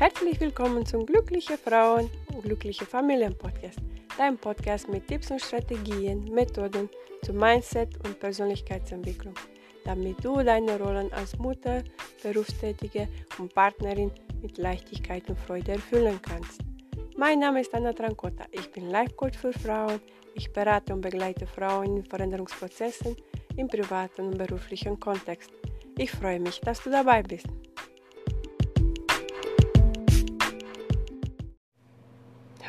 Herzlich willkommen zum Glückliche Frauen und Glückliche Familien Podcast, dein Podcast mit Tipps und Strategien, Methoden zum Mindset und Persönlichkeitsentwicklung, damit du deine Rollen als Mutter, Berufstätige und Partnerin mit Leichtigkeit und Freude erfüllen kannst. Mein Name ist Anna Trancota. Ich bin Life Coach für Frauen. Ich berate und begleite Frauen in Veränderungsprozessen im privaten und beruflichen Kontext. Ich freue mich, dass du dabei bist.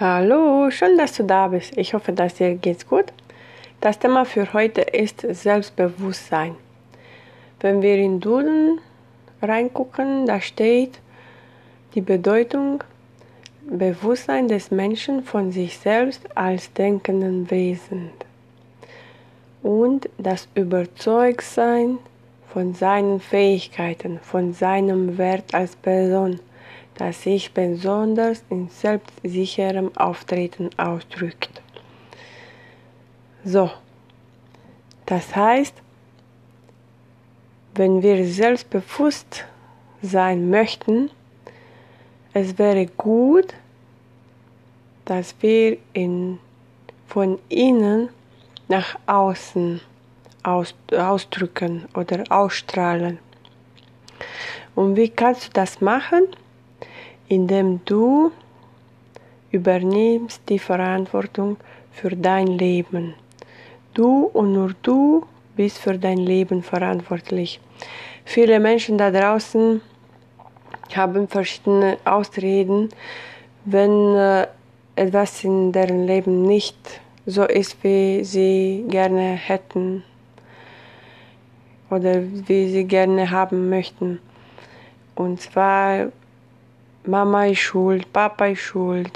Hallo, schön, dass du da bist. Ich hoffe, dass dir geht's gut. Das Thema für heute ist Selbstbewusstsein. Wenn wir in Duden reingucken, da steht die Bedeutung Bewusstsein des Menschen von sich selbst als denkenden Wesen und das Überzeugtsein von seinen Fähigkeiten, von seinem Wert als Person das sich besonders in selbstsicherem Auftreten ausdrückt. So, das heißt, wenn wir selbstbewusst sein möchten, es wäre gut, dass wir in, von innen nach außen aus, ausdrücken oder ausstrahlen. Und wie kannst du das machen? Indem du übernimmst die Verantwortung für dein Leben. Du und nur du bist für dein Leben verantwortlich. Viele Menschen da draußen haben verschiedene Ausreden, wenn äh, etwas in deren Leben nicht so ist, wie sie gerne hätten oder wie sie gerne haben möchten. Und zwar Mama ist schuld, Papa ist schuld,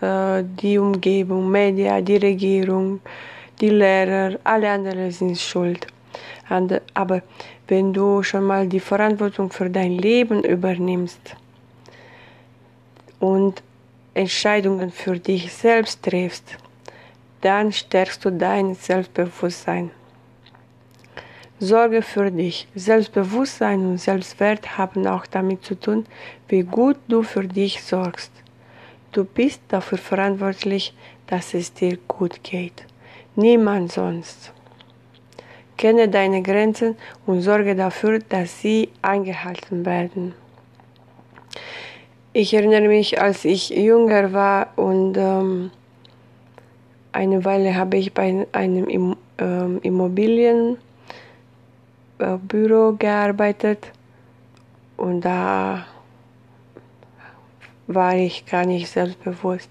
äh, die Umgebung, Media, die Regierung, die Lehrer, alle anderen sind schuld. Aber wenn du schon mal die Verantwortung für dein Leben übernimmst und Entscheidungen für dich selbst triffst, dann stärkst du dein Selbstbewusstsein. Sorge für dich. Selbstbewusstsein und Selbstwert haben auch damit zu tun, wie gut du für dich sorgst. Du bist dafür verantwortlich, dass es dir gut geht. Niemand sonst. Kenne deine Grenzen und sorge dafür, dass sie eingehalten werden. Ich erinnere mich, als ich jünger war und ähm, eine Weile habe ich bei einem ähm, Immobilien Büro gearbeitet und da war ich gar nicht selbstbewusst.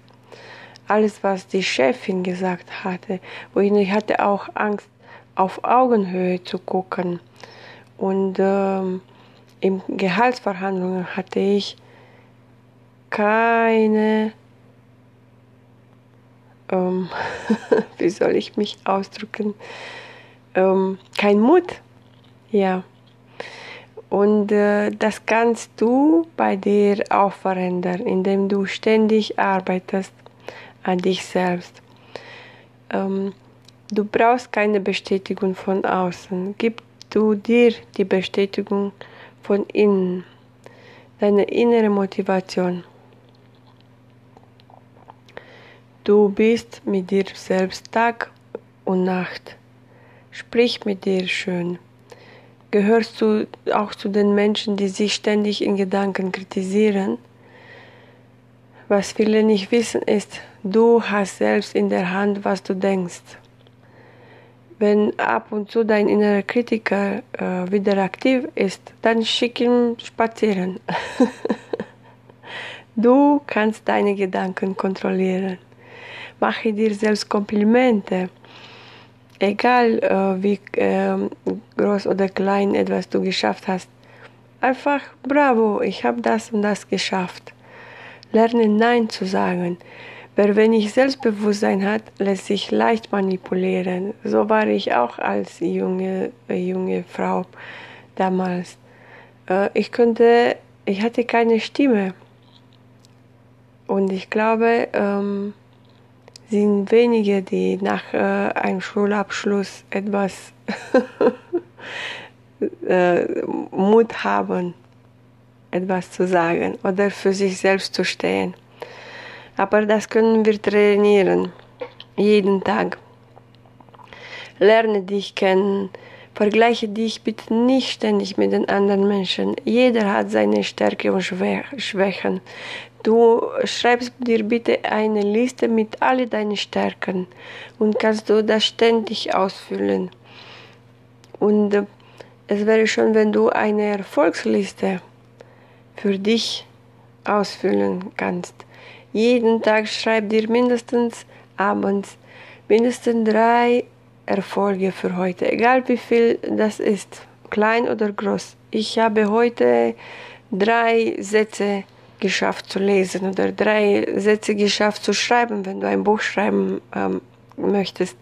Alles, was die Chefin gesagt hatte, wo ich hatte auch Angst, auf Augenhöhe zu gucken. Und ähm, in Gehaltsverhandlungen hatte ich keine, ähm, wie soll ich mich ausdrücken, ähm, kein Mut ja. Und äh, das kannst du bei dir auch verändern, indem du ständig arbeitest an dich selbst. Ähm, du brauchst keine Bestätigung von außen. Gib du dir die Bestätigung von innen, deine innere Motivation. Du bist mit dir selbst Tag und Nacht. Sprich mit dir schön gehörst du auch zu den Menschen, die sich ständig in Gedanken kritisieren. Was viele nicht wissen ist, du hast selbst in der Hand, was du denkst. Wenn ab und zu dein innerer Kritiker äh, wieder aktiv ist, dann schick ihn spazieren. du kannst deine Gedanken kontrollieren. Mache dir selbst Komplimente egal äh, wie äh, groß oder klein etwas du geschafft hast, einfach bravo, ich habe das und das geschafft. Lerne Nein zu sagen. Wer wenig Selbstbewusstsein hat, lässt sich leicht manipulieren. So war ich auch als junge, äh, junge Frau damals. Äh, ich konnte, ich hatte keine Stimme. Und ich glaube, ähm, sind wenige, die nach äh, einem Schulabschluss etwas äh, Mut haben, etwas zu sagen oder für sich selbst zu stehen. Aber das können wir trainieren, jeden Tag. Lerne dich kennen, vergleiche dich bitte nicht ständig mit den anderen Menschen. Jeder hat seine Stärke und Schwächen. Du schreibst dir bitte eine Liste mit all deinen Stärken und kannst du das ständig ausfüllen. Und es wäre schon, wenn du eine Erfolgsliste für dich ausfüllen kannst. Jeden Tag schreib dir mindestens abends mindestens drei Erfolge für heute, egal wie viel das ist, klein oder groß. Ich habe heute drei Sätze geschafft zu lesen oder drei Sätze geschafft zu schreiben, wenn du ein Buch schreiben ähm, möchtest.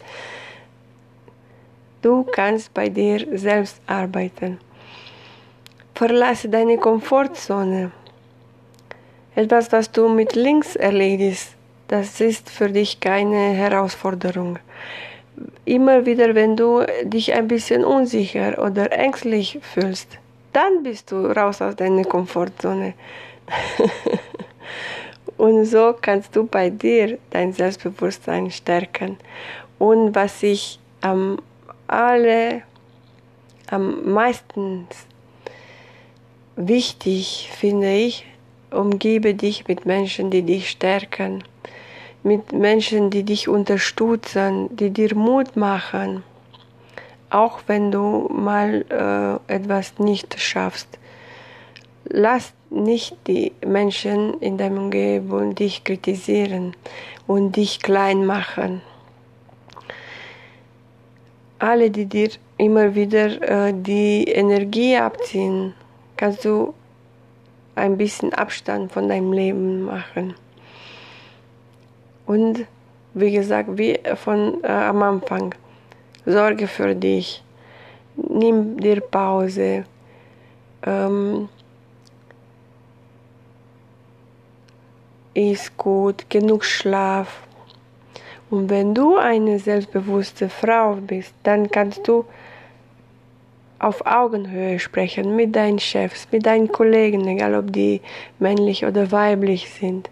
Du kannst bei dir selbst arbeiten. Verlasse deine Komfortzone. Etwas, was du mit links erledigst, das ist für dich keine Herausforderung. Immer wieder, wenn du dich ein bisschen unsicher oder ängstlich fühlst, dann bist du raus aus deiner Komfortzone. Und so kannst du bei dir dein Selbstbewusstsein stärken. Und was ich am alle am meisten wichtig finde ich, umgebe dich mit Menschen, die dich stärken, mit Menschen, die dich unterstützen, die dir Mut machen, auch wenn du mal äh, etwas nicht schaffst. Lass nicht die Menschen in deiner Umgebung dich kritisieren und dich klein machen. Alle, die dir immer wieder äh, die Energie abziehen, kannst du ein bisschen Abstand von deinem Leben machen. Und wie gesagt, wie von äh, am Anfang, sorge für dich, nimm dir Pause, ähm, ist gut, genug Schlaf. Und wenn du eine selbstbewusste Frau bist, dann kannst du auf Augenhöhe sprechen mit deinen Chefs, mit deinen Kollegen, egal ob die männlich oder weiblich sind,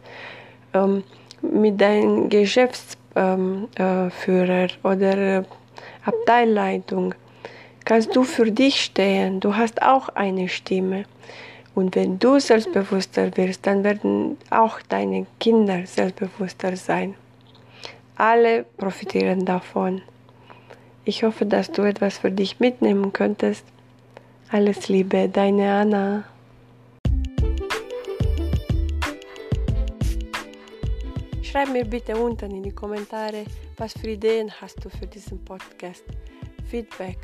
ähm, mit deinem Geschäftsführer ähm, äh, oder äh, Abteilleitung. Kannst du für dich stehen, du hast auch eine Stimme. Und wenn du selbstbewusster wirst, dann werden auch deine Kinder selbstbewusster sein. Alle profitieren davon. Ich hoffe, dass du etwas für dich mitnehmen könntest. Alles Liebe, deine Anna. Schreib mir bitte unten in die Kommentare, was für Ideen hast du für diesen Podcast. Feedback.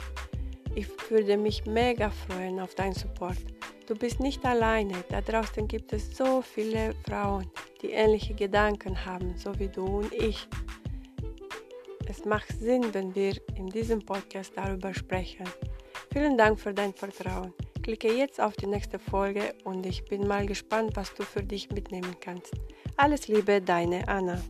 Ich würde mich mega freuen auf deinen Support. Du bist nicht alleine. Da draußen gibt es so viele Frauen, die ähnliche Gedanken haben, so wie du und ich. Es macht Sinn, wenn wir in diesem Podcast darüber sprechen. Vielen Dank für dein Vertrauen. Klicke jetzt auf die nächste Folge und ich bin mal gespannt, was du für dich mitnehmen kannst. Alles Liebe, deine Anna.